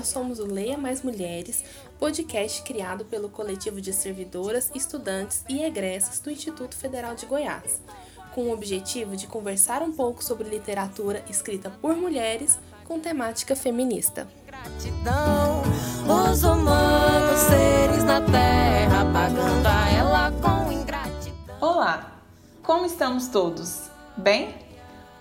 nós somos o Leia Mais Mulheres, podcast criado pelo coletivo de servidoras, estudantes e egressas do Instituto Federal de Goiás, com o objetivo de conversar um pouco sobre literatura escrita por mulheres com temática feminista. Gratidão, os humanos seres na terra, pagando a ela com ingratidão. Olá, como estamos todos? Bem?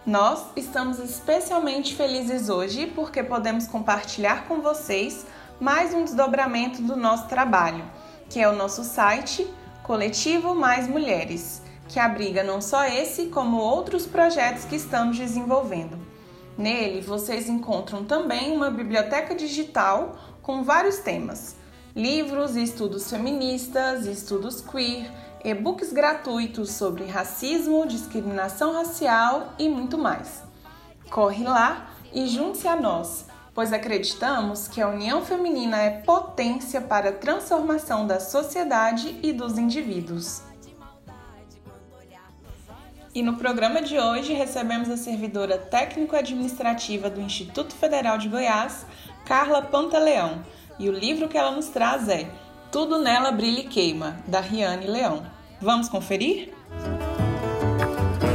Nós estamos especialmente felizes hoje porque podemos compartilhar com vocês mais um desdobramento do nosso trabalho, que é o nosso site Coletivo Mais Mulheres, que abriga não só esse, como outros projetos que estamos desenvolvendo. Nele vocês encontram também uma biblioteca digital com vários temas: livros e estudos feministas, estudos queer, e-books gratuitos sobre racismo, discriminação racial e muito mais. Corre lá e junte-se a nós, pois acreditamos que a união feminina é potência para a transformação da sociedade e dos indivíduos. E no programa de hoje recebemos a servidora técnico-administrativa do Instituto Federal de Goiás, Carla Pantaleão, e o livro que ela nos traz é Tudo Nela Brilha e Queima, da Riane Leão. Vamos conferir?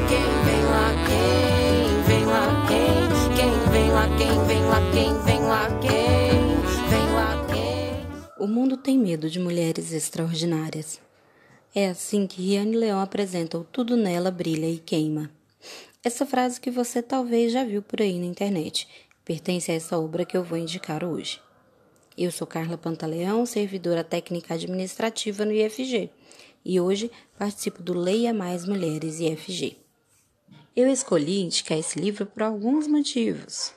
Quem vem lá, quem vem lá, quem? Quem vem lá, quem vem lá, quem vem lá, quem? Vem lá, quem? O mundo tem medo de mulheres extraordinárias. É assim que Riane Leão apresenta o Tudo Nela Brilha e Queima. Essa frase que você talvez já viu por aí na internet pertence a essa obra que eu vou indicar hoje. Eu sou Carla Pantaleão, servidora técnica administrativa no IFG, e hoje participo do Leia Mais Mulheres IFG. Eu escolhi indicar esse livro por alguns motivos.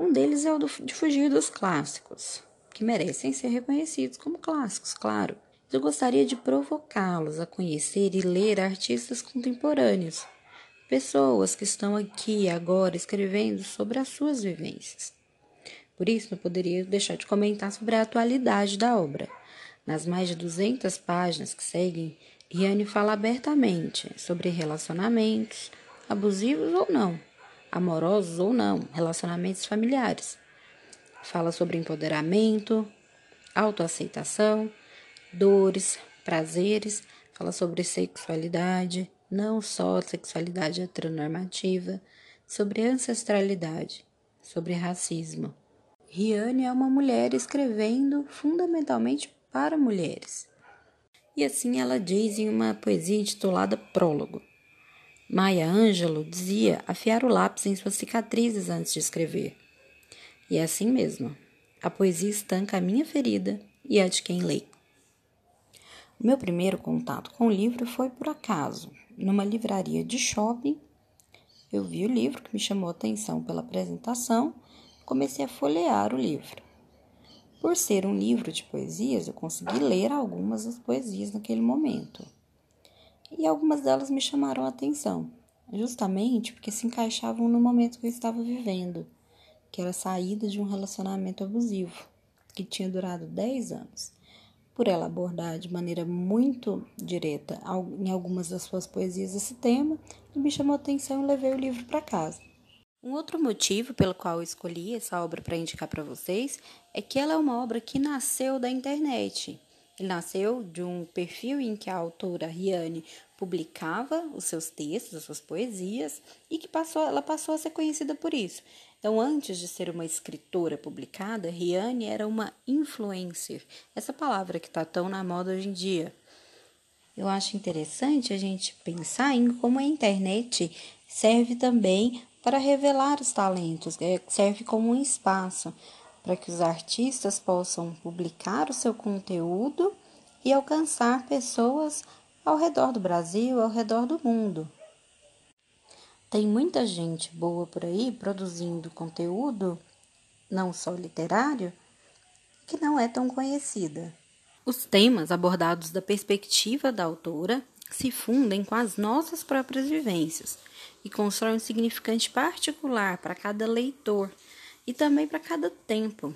Um deles é o de fugir dos clássicos, que merecem ser reconhecidos como clássicos, claro. Eu gostaria de provocá-los a conhecer e ler artistas contemporâneos, pessoas que estão aqui agora escrevendo sobre as suas vivências. Por isso, não poderia deixar de comentar sobre a atualidade da obra. Nas mais de 200 páginas que seguem, Riane fala abertamente sobre relacionamentos, abusivos ou não, amorosos ou não, relacionamentos familiares. Fala sobre empoderamento, autoaceitação, dores, prazeres, fala sobre sexualidade, não só sexualidade heteronormativa, sobre ancestralidade, sobre racismo. Riane é uma mulher escrevendo fundamentalmente para mulheres. E assim ela diz em uma poesia intitulada Prólogo. Maya Angelou dizia afiar o lápis em suas cicatrizes antes de escrever. E é assim mesmo. A poesia estanca a minha ferida e a de quem lê. O meu primeiro contato com o livro foi por acaso. Numa livraria de shopping, eu vi o livro que me chamou a atenção pela apresentação, comecei a folhear o livro. Por ser um livro de poesias, eu consegui ler algumas das poesias naquele momento. E algumas delas me chamaram a atenção, justamente porque se encaixavam no momento que eu estava vivendo, que era a saída de um relacionamento abusivo, que tinha durado 10 anos por ela abordar de maneira muito direta em algumas das suas poesias esse tema, me chamou a atenção e levei o livro para casa. Um outro motivo pelo qual eu escolhi essa obra para indicar para vocês é que ela é uma obra que nasceu da internet. Ele nasceu de um perfil em que a autora Riane publicava os seus textos, as suas poesias, e que passou, ela passou a ser conhecida por isso. Então, antes de ser uma escritora publicada, Riane era uma influencer, essa palavra que está tão na moda hoje em dia. Eu acho interessante a gente pensar em como a internet serve também para revelar os talentos, é, serve como um espaço para que os artistas possam publicar o seu conteúdo e alcançar pessoas ao redor do Brasil, ao redor do mundo. Tem muita gente boa por aí produzindo conteúdo, não só literário, que não é tão conhecida. Os temas abordados da perspectiva da autora se fundem com as nossas próprias vivências e constroem um significante particular para cada leitor e também para cada tempo.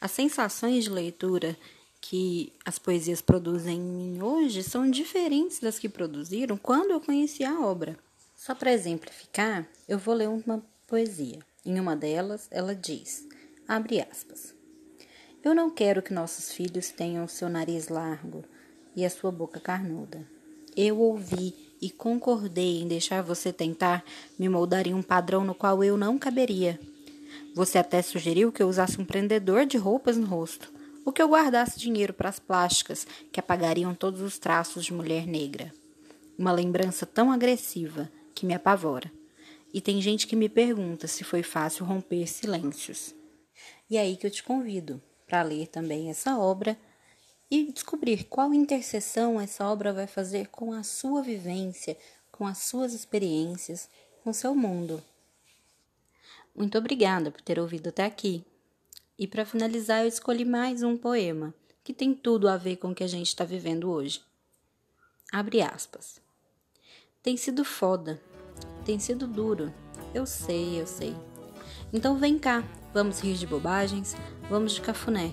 As sensações de leitura que as poesias produzem em mim hoje são diferentes das que produziram quando eu conheci a obra. Só para exemplificar, eu vou ler uma poesia. Em uma delas, ela diz: abre aspas. Eu não quero que nossos filhos tenham o seu nariz largo e a sua boca carnuda. Eu ouvi e concordei em deixar você tentar me moldar em um padrão no qual eu não caberia. Você até sugeriu que eu usasse um prendedor de roupas no rosto, ou que eu guardasse dinheiro para as plásticas que apagariam todos os traços de mulher negra. Uma lembrança tão agressiva que me apavora. E tem gente que me pergunta se foi fácil romper silêncios. E é aí que eu te convido para ler também essa obra e descobrir qual interseção essa obra vai fazer com a sua vivência, com as suas experiências, com seu mundo. Muito obrigada por ter ouvido até aqui. E para finalizar, eu escolhi mais um poema que tem tudo a ver com o que a gente está vivendo hoje. Abre aspas. Tem sido foda, tem sido duro. Eu sei, eu sei. Então vem cá, vamos rir de bobagens, vamos de cafuné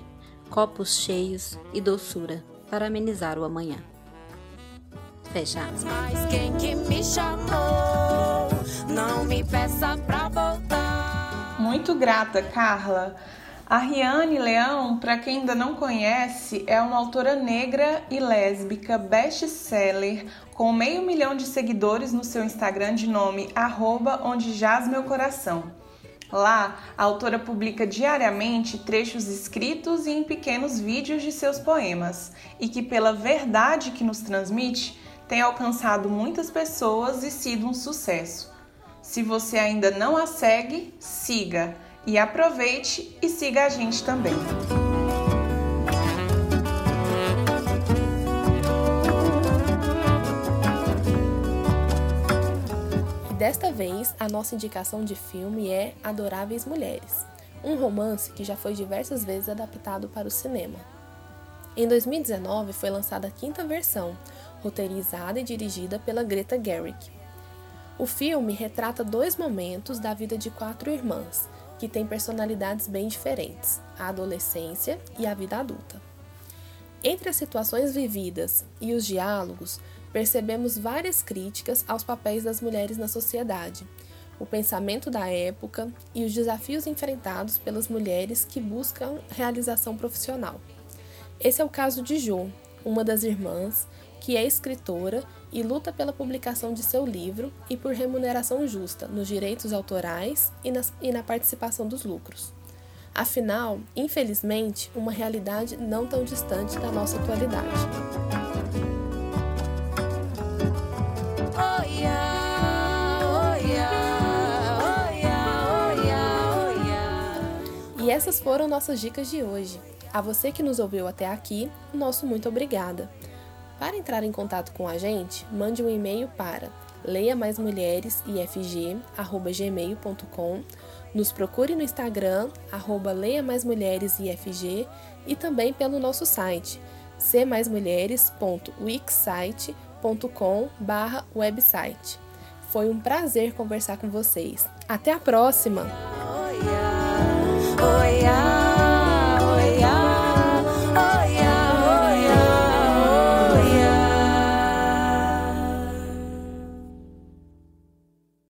copos cheios e doçura para amenizar o amanhã. Fecha aspas. Mas quem que me chamou? Não me peça pra voltar. Muito grata, Carla. A Riane Leão, para quem ainda não conhece, é uma autora negra e lésbica best-seller com meio milhão de seguidores no seu Instagram de nome arroba onde jaz meu coração. Lá, a autora publica diariamente trechos escritos e em pequenos vídeos de seus poemas, e que, pela verdade que nos transmite, tem alcançado muitas pessoas e sido um sucesso. Se você ainda não a segue, siga e aproveite e siga a gente também. Desta vez, a nossa indicação de filme é Adoráveis Mulheres, um romance que já foi diversas vezes adaptado para o cinema. Em 2019 foi lançada a quinta versão, roteirizada e dirigida pela Greta Gerwig. O filme retrata dois momentos da vida de quatro irmãs, que têm personalidades bem diferentes: a adolescência e a vida adulta. Entre as situações vividas e os diálogos, percebemos várias críticas aos papéis das mulheres na sociedade, o pensamento da época e os desafios enfrentados pelas mulheres que buscam realização profissional. Esse é o caso de Jo, uma das irmãs, que é escritora e luta pela publicação de seu livro e por remuneração justa nos direitos autorais e, nas, e na participação dos lucros. Afinal, infelizmente, uma realidade não tão distante da nossa atualidade. Essas foram nossas dicas de hoje. A você que nos ouviu até aqui, nosso muito obrigada. Para entrar em contato com a gente, mande um e-mail para leia mais mulheres ifg@gmail.com. Nos procure no Instagram arroba e também pelo nosso site cmaismulheres.wixsite.com/website. Foi um prazer conversar com vocês. Até a próxima. oh yeah.